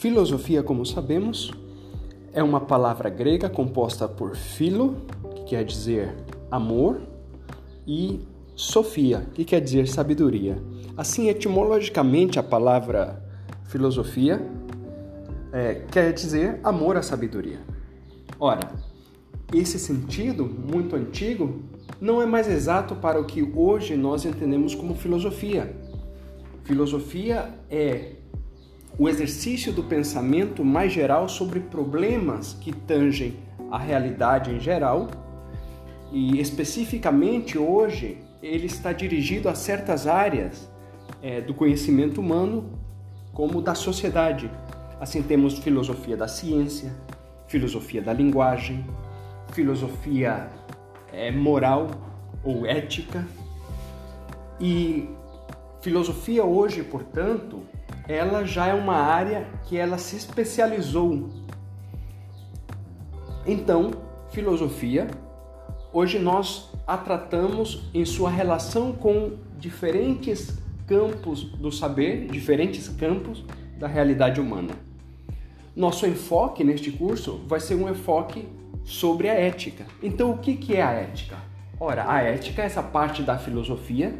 filosofia, como sabemos, é uma palavra grega composta por philo, que quer dizer amor, e sofia, que quer dizer sabedoria. Assim, etimologicamente, a palavra filosofia é, quer dizer amor à sabedoria. Ora, esse sentido muito antigo não é mais exato para o que hoje nós entendemos como filosofia. Filosofia é o exercício do pensamento mais geral sobre problemas que tangem a realidade em geral e especificamente hoje ele está dirigido a certas áreas é, do conhecimento humano como da sociedade. Assim temos filosofia da ciência, filosofia da linguagem, filosofia é, moral ou ética e filosofia hoje, portanto, ela já é uma área que ela se especializou. Então, filosofia, hoje nós a tratamos em sua relação com diferentes campos do saber, diferentes campos da realidade humana. Nosso enfoque neste curso vai ser um enfoque sobre a ética. Então, o que é a ética? Ora, a ética é essa parte da filosofia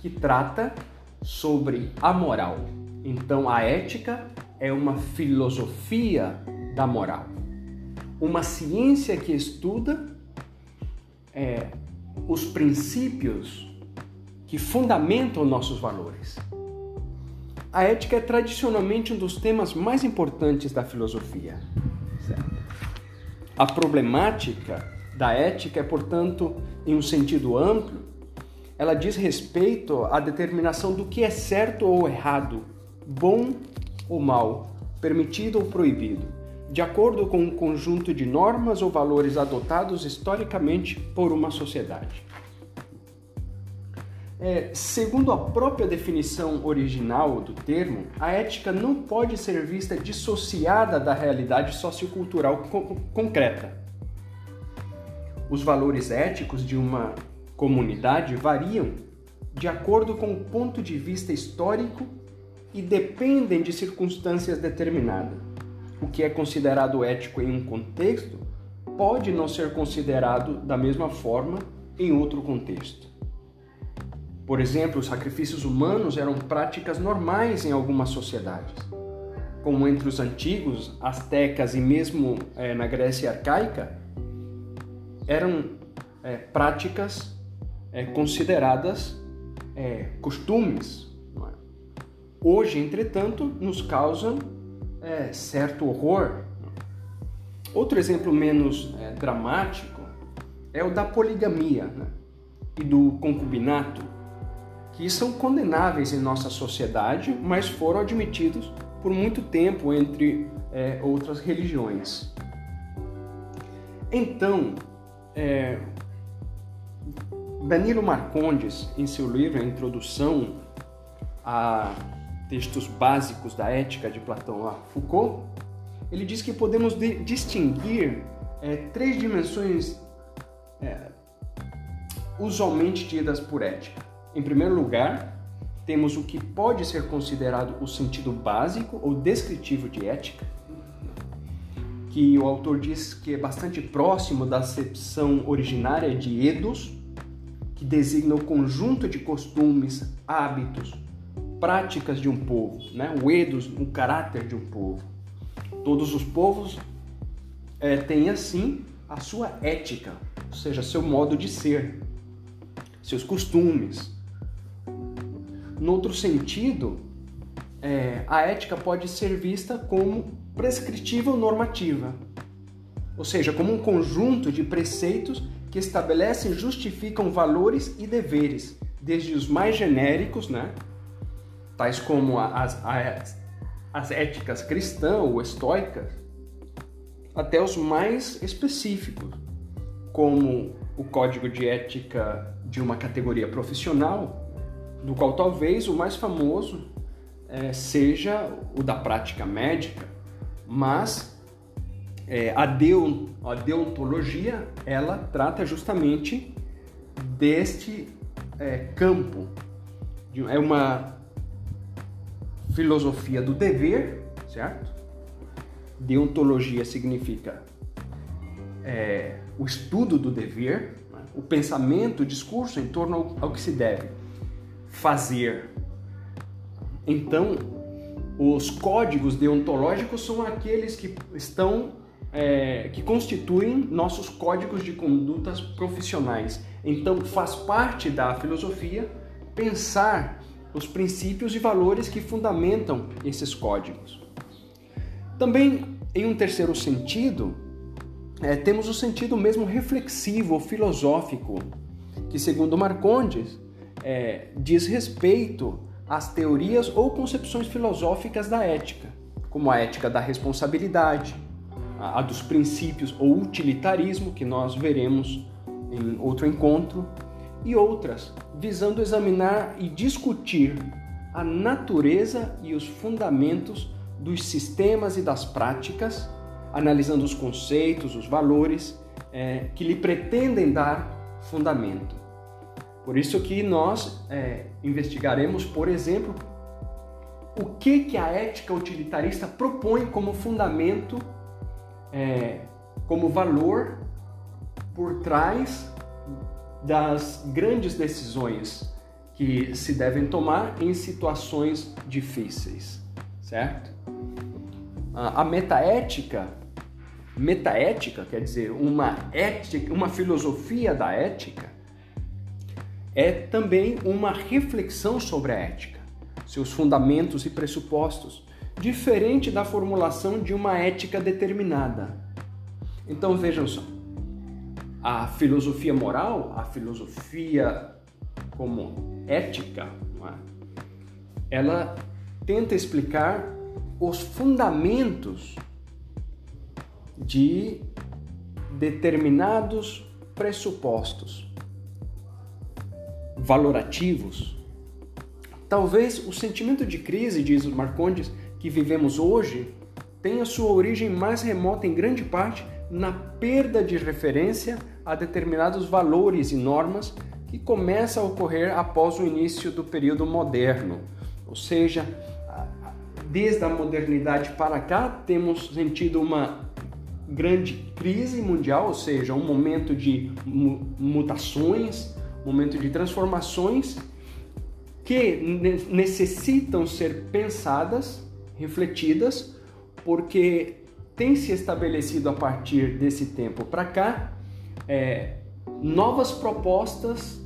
que trata sobre a moral. Então, a ética é uma filosofia da moral, uma ciência que estuda é, os princípios que fundamentam nossos valores. A ética é tradicionalmente um dos temas mais importantes da filosofia. Certo? A problemática da ética é, portanto, em um sentido amplo, ela diz respeito à determinação do que é certo ou errado bom ou mal, permitido ou proibido, de acordo com um conjunto de normas ou valores adotados historicamente por uma sociedade. É, segundo a própria definição original do termo, a ética não pode ser vista dissociada da realidade sociocultural co concreta. Os valores éticos de uma comunidade variam de acordo com o ponto de vista histórico e dependem de circunstâncias determinadas. O que é considerado ético em um contexto pode não ser considerado da mesma forma em outro contexto. Por exemplo, os sacrifícios humanos eram práticas normais em algumas sociedades, como entre os antigos, astecas e mesmo é, na Grécia arcaica, eram é, práticas é, consideradas costumes, Hoje, entretanto, nos causam é, certo horror. Outro exemplo menos é, dramático é o da poligamia né? e do concubinato, que são condenáveis em nossa sociedade, mas foram admitidos por muito tempo entre é, outras religiões. Então, é, Danilo Marcondes, em seu livro A Introdução a textos básicos da ética de Platão a Foucault, ele diz que podemos distinguir é, três dimensões é, usualmente tidas por ética. Em primeiro lugar, temos o que pode ser considerado o sentido básico ou descritivo de ética, que o autor diz que é bastante próximo da acepção originária de edos, que designa o conjunto de costumes, hábitos, práticas de um povo, né? o edos, o caráter de um povo. Todos os povos é, têm assim a sua ética, ou seja, seu modo de ser, seus costumes. No outro sentido, é, a ética pode ser vista como prescritiva ou normativa, ou seja, como um conjunto de preceitos que estabelecem e justificam valores e deveres, desde os mais genéricos, né, tais como as, as, as éticas cristãs ou estoicas, até os mais específicos, como o código de ética de uma categoria profissional, do qual talvez o mais famoso é, seja o da prática médica, mas é, a deontologia ela trata justamente deste é, campo. É uma filosofia do dever, certo? Deontologia significa é, o estudo do dever, né? o pensamento, o discurso em torno ao, ao que se deve fazer. Então, os códigos deontológicos são aqueles que estão é, que constituem nossos códigos de condutas profissionais. Então, faz parte da filosofia pensar os princípios e valores que fundamentam esses códigos. Também, em um terceiro sentido, é, temos o sentido mesmo reflexivo ou filosófico, que, segundo Marcondes, é, diz respeito às teorias ou concepções filosóficas da ética, como a ética da responsabilidade, a, a dos princípios ou utilitarismo, que nós veremos em outro encontro, e outras, visando examinar e discutir a natureza e os fundamentos dos sistemas e das práticas, analisando os conceitos, os valores é, que lhe pretendem dar fundamento. Por isso que nós é, investigaremos, por exemplo, o que, que a ética utilitarista propõe como fundamento, é, como valor por trás das grandes decisões que se devem tomar em situações difíceis, certo? A metaética, metaética quer dizer uma ética, uma filosofia da ética, é também uma reflexão sobre a ética, seus fundamentos e pressupostos, diferente da formulação de uma ética determinada. Então vejam só, a filosofia moral, a filosofia como ética, é? ela tenta explicar os fundamentos de determinados pressupostos valorativos. Talvez o sentimento de crise, diz Marcondes, que vivemos hoje, tenha sua origem mais remota em grande parte na perda de referência a determinados valores e normas que começa a ocorrer após o início do período moderno. Ou seja, desde a modernidade para cá, temos sentido uma grande crise mundial, ou seja, um momento de mutações, momento de transformações que necessitam ser pensadas, refletidas, porque tem se estabelecido a partir desse tempo para cá é, novas propostas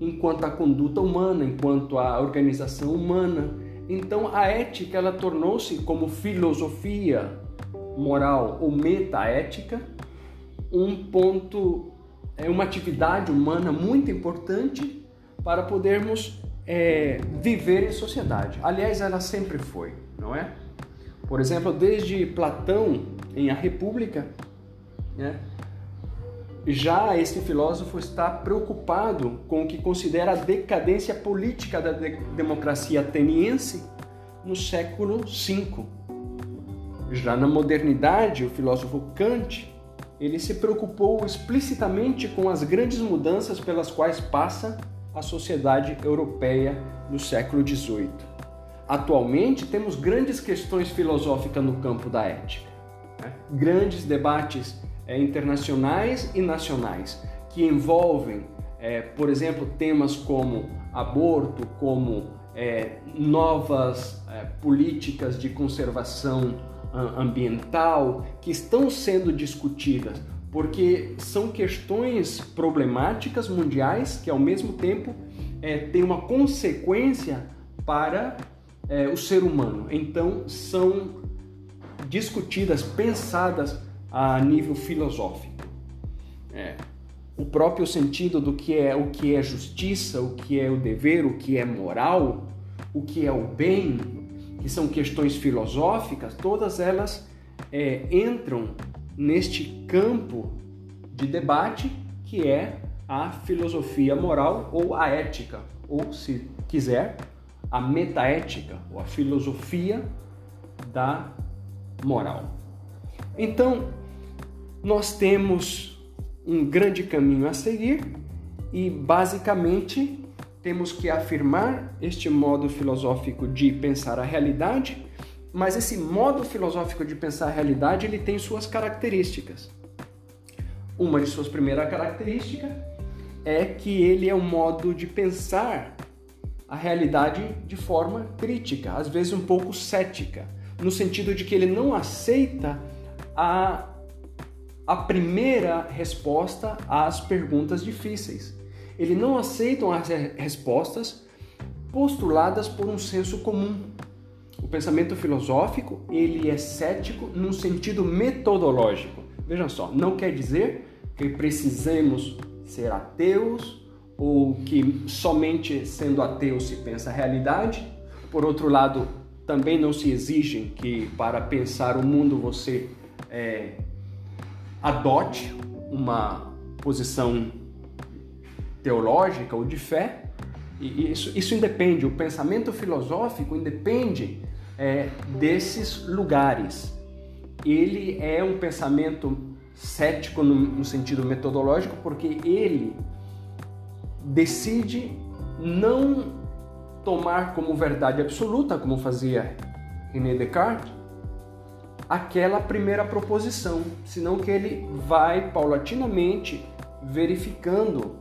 enquanto a conduta humana, enquanto a organização humana. Então a ética ela tornou-se como filosofia moral ou metaética um ponto, é uma atividade humana muito importante para podermos é, viver em sociedade. Aliás, ela sempre foi, não é? Por exemplo, desde Platão em A República, né, já esse filósofo está preocupado com o que considera a decadência política da de democracia ateniense no século V. Já na modernidade, o filósofo Kant ele se preocupou explicitamente com as grandes mudanças pelas quais passa a sociedade europeia no século XVIII. Atualmente, temos grandes questões filosóficas no campo da ética, né? grandes debates é, internacionais e nacionais que envolvem, é, por exemplo, temas como aborto, como é, novas políticas de conservação ambiental que estão sendo discutidas, porque são questões problemáticas mundiais que, ao mesmo tempo, é, têm uma consequência para é, o ser humano. Então, são discutidas, pensadas a nível filosófico. É, o próprio sentido do que é o que é justiça, o que é o dever, o que é moral, o que é o bem, que são questões filosóficas, todas elas é, entram neste campo de debate que é a filosofia moral ou a ética, ou se quiser, a metaética, ou a filosofia da moral. Então, nós temos um grande caminho a seguir e, basicamente, temos que afirmar este modo filosófico de pensar a realidade mas esse modo filosófico de pensar a realidade ele tem suas características. Uma de suas primeiras características é que ele é um modo de pensar a realidade de forma crítica, às vezes um pouco cética, no sentido de que ele não aceita a, a primeira resposta às perguntas difíceis. Ele não aceita as respostas postuladas por um senso comum. O pensamento filosófico, ele é cético num sentido metodológico. Veja só, não quer dizer que precisemos ser ateus ou que somente sendo ateu se pensa a realidade. Por outro lado, também não se exige que para pensar o mundo você é, adote uma posição teológica ou de fé. E isso, isso independe, o pensamento filosófico independe é, desses lugares. Ele é um pensamento cético no, no sentido metodológico porque ele decide não tomar como verdade absoluta, como fazia René Descartes, aquela primeira proposição, senão que ele vai paulatinamente verificando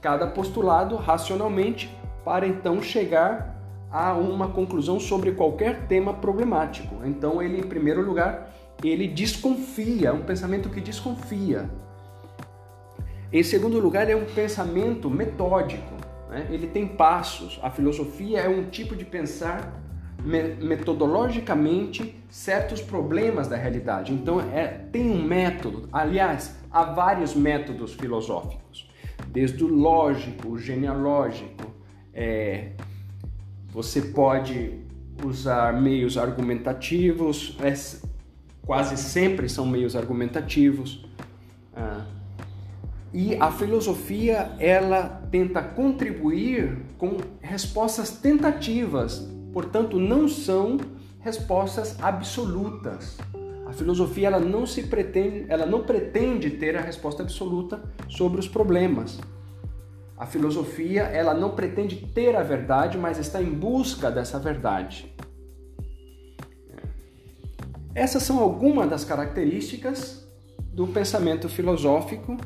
cada postulado racionalmente para então chegar a uma conclusão sobre qualquer tema problemático. Então ele, em primeiro lugar, ele desconfia, é um pensamento que desconfia. Em segundo lugar, é um pensamento metódico. Né? Ele tem passos. A filosofia é um tipo de pensar metodologicamente certos problemas da realidade. Então, é, tem um método. Aliás, há vários métodos filosóficos, desde o lógico, o genealógico. É, você pode usar meios argumentativos, é, quase sempre são meios argumentativos. E a filosofia ela tenta contribuir com respostas tentativas, portanto não são respostas absolutas. A filosofia ela não se pretende, ela não pretende ter a resposta absoluta sobre os problemas. A filosofia ela não pretende ter a verdade, mas está em busca dessa verdade. Essas são algumas das características do pensamento filosófico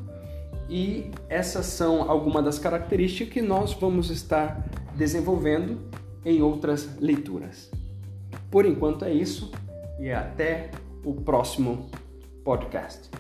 e essas são algumas das características que nós vamos estar desenvolvendo em outras leituras. Por enquanto é isso e até o próximo podcast.